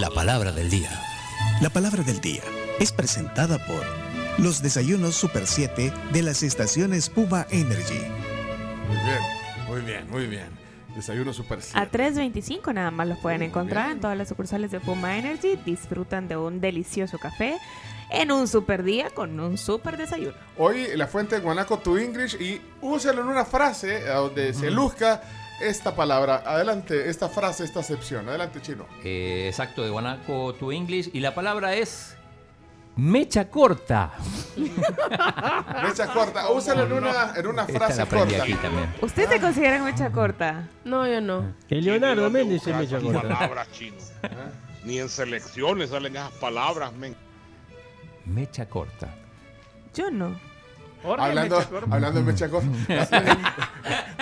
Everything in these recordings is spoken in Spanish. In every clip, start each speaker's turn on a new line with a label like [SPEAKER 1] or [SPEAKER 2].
[SPEAKER 1] La palabra del día.
[SPEAKER 2] La palabra del día es presentada por los desayunos Super 7 de las estaciones Puma Energy.
[SPEAKER 3] Muy bien, muy bien, muy bien. Desayuno Super 7.
[SPEAKER 4] A 3.25 nada más los pueden encontrar en todas las sucursales de Puma Energy. Disfrutan de un delicioso café en un super día con un super desayuno.
[SPEAKER 3] Hoy la fuente de Guanaco to English y úselo en una frase donde se luzca esta palabra. Adelante, esta frase, esta acepción. Adelante, chino.
[SPEAKER 5] Eh, exacto, de Guanaco to English. Y la palabra es mecha corta.
[SPEAKER 3] Mecha corta. Úsalo en una, en una
[SPEAKER 5] Esta
[SPEAKER 3] frase
[SPEAKER 5] la aprendí
[SPEAKER 3] corta.
[SPEAKER 5] aquí también.
[SPEAKER 4] ¿Usted se considera mecha corta?
[SPEAKER 6] No, yo no.
[SPEAKER 7] Que Leonardo Méndez se me echó corta.
[SPEAKER 8] palabras chino. Ni en selecciones salen esas palabras, men.
[SPEAKER 5] Mecha corta.
[SPEAKER 4] Yo no.
[SPEAKER 3] Hablando, hablando de mecha corta.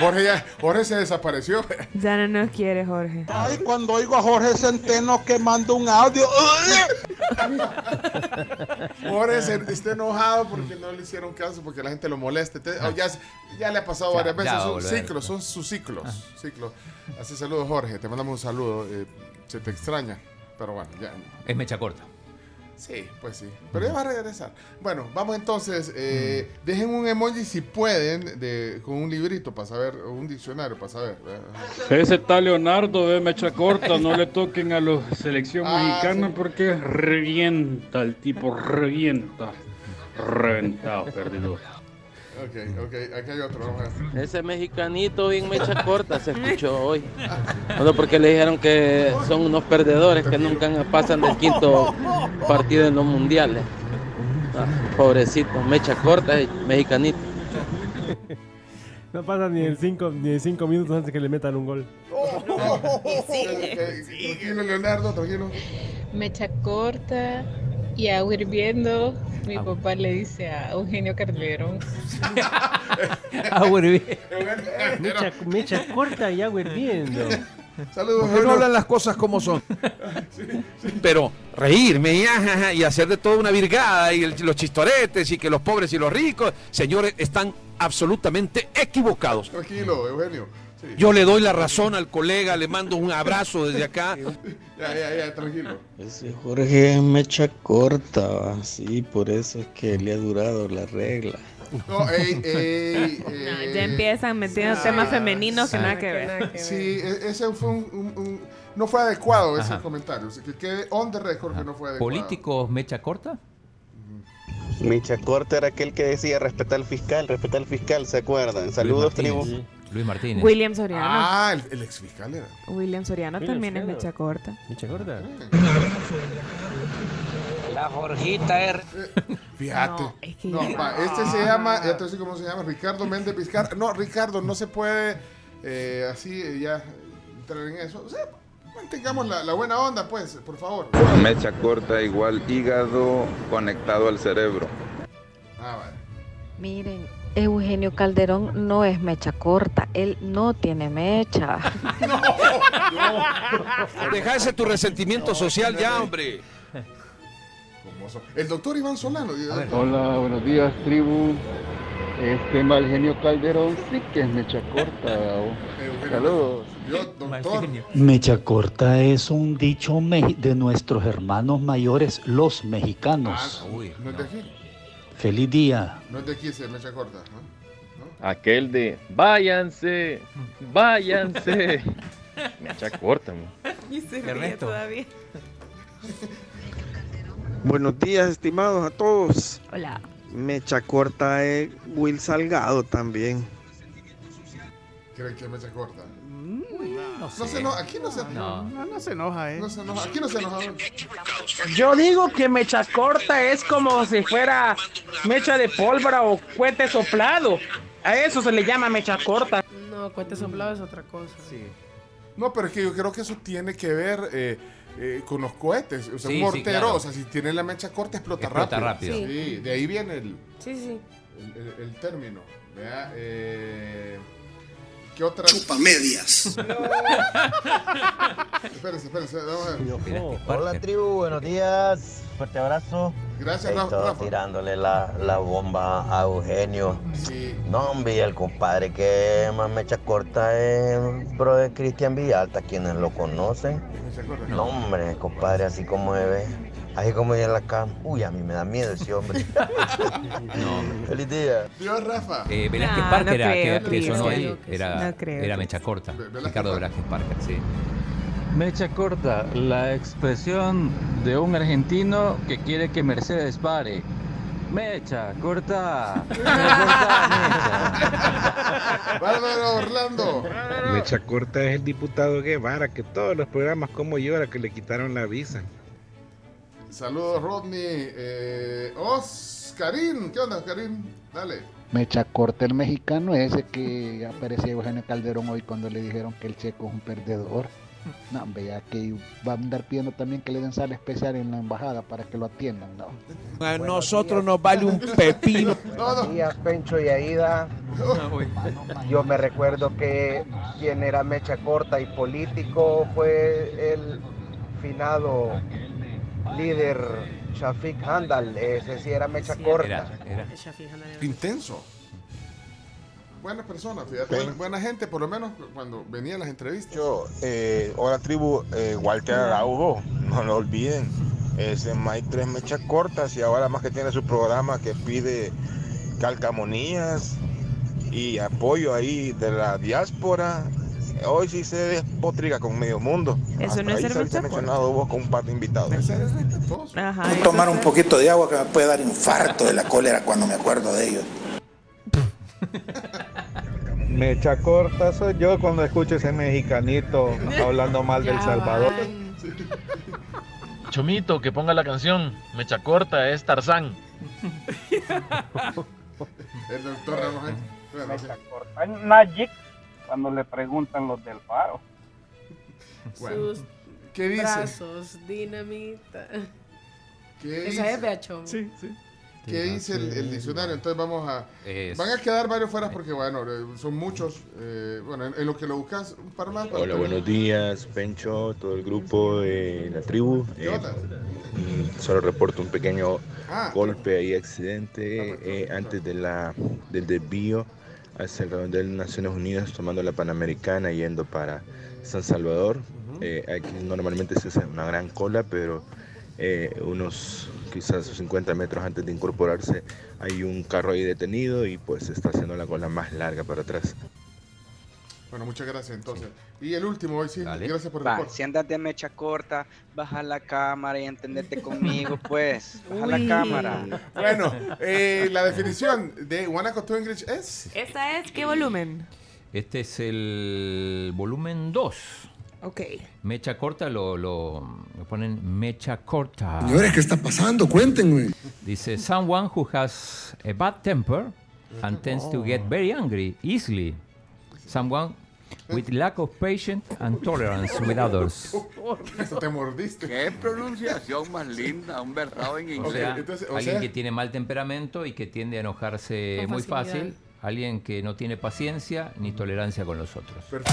[SPEAKER 3] Jorge, ya- Jorge se desapareció.
[SPEAKER 4] Ya no nos quiere, Jorge.
[SPEAKER 8] Ay, cuando oigo a Jorge Centeno que manda un audio.
[SPEAKER 3] Jorge se- está enojado porque no le hicieron caso, porque la gente lo molesta. Oh, ya, ya le ha pasado
[SPEAKER 5] Ya,
[SPEAKER 3] varias veces. Son
[SPEAKER 5] volver.
[SPEAKER 3] ciclos, son sus ciclos. ciclos. Así, saludos, Jorge. Te mandamos un saludo. eh, se te extraña. Pero bueno, ya.
[SPEAKER 5] Es mecha corta.
[SPEAKER 3] Sí, pues sí. Pero ya va a regresar. Bueno, vamos entonces. eh, Dejen un emoji si pueden de, con un librito para saber, o un diccionario para saber.
[SPEAKER 9] Ese tal Leonardo de mecha corta, no le toquen a la selección
[SPEAKER 3] Ah,
[SPEAKER 9] mexicana
[SPEAKER 3] sí.
[SPEAKER 9] porque revienta, el tipo revienta. Reventado, perdido.
[SPEAKER 3] Ok, ok. Aquí hay otro. Vamos a ver.
[SPEAKER 6] Ese mexicanito bien mecha corta se escuchó hoy. Bueno, porque le dijeron que son unos perdedores que nunca pasan del quinto partido en los mundiales. Ah, pobrecito, mecha corta y mexicanito.
[SPEAKER 7] No pasa ni en cinco, ni en cinco minutos antes que le metan un gol.
[SPEAKER 3] Ok, Tranquilo, Leonardo, tranquilo.
[SPEAKER 10] mecha corta y agua hirviendo. Mi papá le dice a Eugenio Calderón.
[SPEAKER 5] Ah.
[SPEAKER 7] Mecha, mecha corta y agua hirviendo.
[SPEAKER 3] Saludos,
[SPEAKER 11] ¿Por qué no hablan las cosas como son? Pero reírme y, ajaja, y hacer de toda una virgada y el- los chistoretes y que los pobres y los ricos, señores, están absolutamente equivocados.
[SPEAKER 3] Tranquilo, Eugenio. Sí.
[SPEAKER 11] Yo le doy la razón al colega, le mando un abrazo desde acá.
[SPEAKER 3] Ya, ya, ya, tranquilo.
[SPEAKER 12] Ese Jorge es mecha corta, sí, por eso es que le ha durado la regla.
[SPEAKER 3] No, ey, ey,
[SPEAKER 4] No, ya empiezan metiendo
[SPEAKER 3] ah,
[SPEAKER 4] temas femeninos que
[SPEAKER 3] sí.
[SPEAKER 4] nada que ver.
[SPEAKER 3] Sí, e- ese fue un, un- un- no fue adecuado ese
[SPEAKER 5] Ajá.
[SPEAKER 3] comentario. O sea, que quede on the record que no fue adecuado.
[SPEAKER 5] ¿Políticos mecha corta?
[SPEAKER 12] Mecha corta era aquel que decía respetar al fiscal, respetar al fiscal, ¿se acuerdan? Saludos,
[SPEAKER 5] Luis
[SPEAKER 12] tribu.
[SPEAKER 5] Martínez. Luis Martínez.
[SPEAKER 4] William Soriano.
[SPEAKER 3] Ah, el, el ex fiscal era.
[SPEAKER 4] William Soriano
[SPEAKER 7] William
[SPEAKER 4] también es mecha corta.
[SPEAKER 7] Mecha corta.
[SPEAKER 6] La Jorgita R.
[SPEAKER 3] Fíjate.
[SPEAKER 4] No, es que
[SPEAKER 3] No,
[SPEAKER 4] ya-
[SPEAKER 3] va, este se llama, ya te voy a decir cómo se llama, Ricardo Méndez Vizcarra. No, Ricardo, no se puede eh, así ya entrar en eso. O sea, mantengamos la, la buena onda, pues, por favor.
[SPEAKER 13] Mecha corta igual hígado conectado al cerebro.
[SPEAKER 3] Ah, vale.
[SPEAKER 10] Miren, Eugenio Calderón no es mecha corta. Él no tiene mecha.
[SPEAKER 11] Deja ese tu resentimiento social ya, hombre.
[SPEAKER 3] El doctor Iván Solano.
[SPEAKER 9] Hola, buenos días, tribu. Este mal genio Calderón sí que es mecha corta.
[SPEAKER 3] Eugenio,
[SPEAKER 9] Saludos.
[SPEAKER 3] Yo, doctor.
[SPEAKER 12] Mecha corta es un dicho de nuestros hermanos mayores, los
[SPEAKER 3] Ah,
[SPEAKER 12] mexicanos.
[SPEAKER 5] Uy,
[SPEAKER 3] no es de aquí.
[SPEAKER 12] Feliz día.
[SPEAKER 3] No es de aquí, se mecha corta. ¿no?
[SPEAKER 6] Aquel de váyanse, váyanse. Mecha corta,
[SPEAKER 4] Y se ríe
[SPEAKER 5] Ernesto.
[SPEAKER 4] todavía.
[SPEAKER 12] Buenos días, estimados a todos.
[SPEAKER 4] Hola.
[SPEAKER 12] Mecha corta es Will Salgado también.
[SPEAKER 3] ¿Creen que es mecha corta?
[SPEAKER 5] No
[SPEAKER 3] No
[SPEAKER 5] sé.
[SPEAKER 3] se enoja. Aquí no se
[SPEAKER 5] No.
[SPEAKER 14] No, no se enoja, ¿eh?
[SPEAKER 3] No se enoja. Aquí no se enoja.
[SPEAKER 6] Yo digo que mecha corta es como si fuera mecha de pólvora o cohete soplado. A eso se le llama mecha corta.
[SPEAKER 14] No, cohete soplado es otra cosa.
[SPEAKER 5] Sí.
[SPEAKER 3] No, pero es que yo creo que eso tiene que ver eh, eh, con los cohetes. O sea,
[SPEAKER 5] Sí,
[SPEAKER 3] un
[SPEAKER 5] sí,
[SPEAKER 3] mortero,
[SPEAKER 5] claro.
[SPEAKER 3] o sea, si tiene la mecha corta, explota,
[SPEAKER 5] Explota
[SPEAKER 3] rápido.
[SPEAKER 5] rápido.
[SPEAKER 3] Sí, de ahí viene el,
[SPEAKER 14] Sí, sí.
[SPEAKER 3] el, el- el término. ¿vea? Eh, ¿Qué otra?
[SPEAKER 2] medias.
[SPEAKER 3] Espérense, espérense. Vamos a ver.
[SPEAKER 7] Oh,
[SPEAKER 5] Parker.
[SPEAKER 12] tribu, buenos días. Fuerte abrazo.
[SPEAKER 3] Gracias, Rafa. Rafa.
[SPEAKER 1] tirándole la, la bomba a Eugenio.
[SPEAKER 3] Sí.
[SPEAKER 1] No, hombre, el compadre que más mecha corta es bro de Cristian Villalta, quienes lo conocen. No, hombre, compadre, así como se ve. Así como en la cama. Uy, a mí me da miedo ese hombre. Feliz día.
[SPEAKER 3] Dios, Rafa.
[SPEAKER 5] Eh, Velázquez
[SPEAKER 4] No,
[SPEAKER 5] Parker
[SPEAKER 4] no
[SPEAKER 5] era
[SPEAKER 4] creo,
[SPEAKER 5] que, que sonó
[SPEAKER 4] Cristian.
[SPEAKER 5] ahí. Era,
[SPEAKER 4] No creo,
[SPEAKER 5] era mecha corta. Ricardo Velázquez Parker, sí.
[SPEAKER 15] Mecha corta, la expresión de un argentino que quiere que Mercedes pare. Mecha corta.
[SPEAKER 3] Bárbaro Orlando.
[SPEAKER 16] Mecha corta es el diputado Guevara, que todos los programas como llora que le quitaron la visa.
[SPEAKER 3] Saludos, Rodney. Eh, Oscarín. ¿Qué onda, Oscarín? Dale.
[SPEAKER 17] Mecha corta el mexicano ese que aparecía Eugenio Calderón hoy cuando le dijeron que el checo es un perdedor. No, hombre, ya que va a andar pidiendo también que le den sala especial en la embajada para que lo atiendan, ¿no?
[SPEAKER 11] A nosotros nos vale un pepino.
[SPEAKER 3] Buenos
[SPEAKER 18] días, Pencho y Aida. Yo me recuerdo que quien era mecha corta y político fue el finado líder Shafik Handal. Ese sí era mecha corta.
[SPEAKER 3] Intenso. Buena persona, fíjate. Buena, buena gente, por lo menos cuando venía a las entrevistas.
[SPEAKER 19] Yo, eh, hola tribu, eh, Walter Araujo, no lo olviden. Ese Mike tres mechas cortas y ahora más que tiene su programa que pide calcamonías y apoyo ahí de la diáspora. Hoy sí se despotriga con medio mundo.
[SPEAKER 4] Eso
[SPEAKER 19] Hasta
[SPEAKER 4] no es
[SPEAKER 19] ahí
[SPEAKER 4] ser
[SPEAKER 19] mencionado vos con un par de invitados.
[SPEAKER 4] Ajá,
[SPEAKER 20] Voy a
[SPEAKER 4] eso
[SPEAKER 20] tomar un poquito de agua que me puede dar infarto de la cólera cuando me acuerdo de ellos.
[SPEAKER 21] Mecha corta soy yo cuando escucho ese mexicanito hablando mal del Salvador.
[SPEAKER 22] Chomito, que ponga la canción. Mecha corta es Tarzán.
[SPEAKER 3] El doctor.
[SPEAKER 18] Mecha corta. Magic cuando le preguntan los del faro.
[SPEAKER 3] Bueno.
[SPEAKER 14] Sus
[SPEAKER 3] ¿Qué dice?
[SPEAKER 14] brazos, dinamita.
[SPEAKER 3] ¿Qué
[SPEAKER 14] Esa
[SPEAKER 3] dice?
[SPEAKER 14] es Beachón.
[SPEAKER 3] Sí, sí. ¿Qué dice el, el diccionario? Entonces vamos a...
[SPEAKER 5] Es-
[SPEAKER 3] Van a quedar varios fuera porque, bueno, eh, son muchos. eh, bueno, en, en lo que lo buscas, un par más.
[SPEAKER 23] Hola, buenos días, Pencho, todo el grupo de la tribu. Mm, solo reporto un pequeño
[SPEAKER 3] Ah.
[SPEAKER 23] golpe ahí, accidente, eh, antes de la, del desvío hacia el redondel de Naciones Unidas, tomando la Panamericana, yendo para San Salvador. Eh, aquí normalmente se hace una gran cola, pero eh, unos quizás 50 metros antes de incorporarse hay un carro ahí detenido y pues se está haciendo la cola más larga para atrás.
[SPEAKER 3] Bueno, muchas gracias entonces. Y el último hoy sí, gracias por el
[SPEAKER 24] Va,
[SPEAKER 3] reporte.
[SPEAKER 24] si andas de mecha corta, baja la cámara y entendete conmigo, pues. Baja la
[SPEAKER 4] Uy.
[SPEAKER 24] cámara.
[SPEAKER 3] Bueno, eh, la definición de Guanaco to English es...
[SPEAKER 4] ¿Esta es qué volumen?
[SPEAKER 5] Este es el volumen 2.
[SPEAKER 4] Ok.
[SPEAKER 5] Mecha corta lo, lo, lo ponen mecha corta.
[SPEAKER 25] Señores, ¿qué está pasando? Cuéntenme.
[SPEAKER 5] Dice, someone who has a bad temper and tends to get very angry easily. Someone with lack of patience and tolerance with others.
[SPEAKER 3] Eso te mordiste.
[SPEAKER 26] Qué pronunciación más linda, un verdadero en
[SPEAKER 5] O
[SPEAKER 26] inglés.
[SPEAKER 5] sea,
[SPEAKER 3] entonces, o
[SPEAKER 5] alguien
[SPEAKER 3] sea-
[SPEAKER 5] que tiene mal temperamento y que tiende a enojarse
[SPEAKER 26] Con
[SPEAKER 5] muy
[SPEAKER 26] facilidad.
[SPEAKER 5] fácil. Alguien que no tiene paciencia ni tolerancia con los otros.
[SPEAKER 3] Perfecto.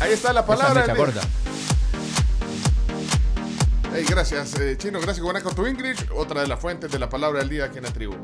[SPEAKER 3] Ahí está la
[SPEAKER 5] Esa
[SPEAKER 3] palabra.
[SPEAKER 5] mecha
[SPEAKER 3] día.
[SPEAKER 5] corta.
[SPEAKER 3] Hey, gracias, eh, Chino. Gracias, Guanaco to English. Otra de las fuentes de la palabra del día aquí en la tribu.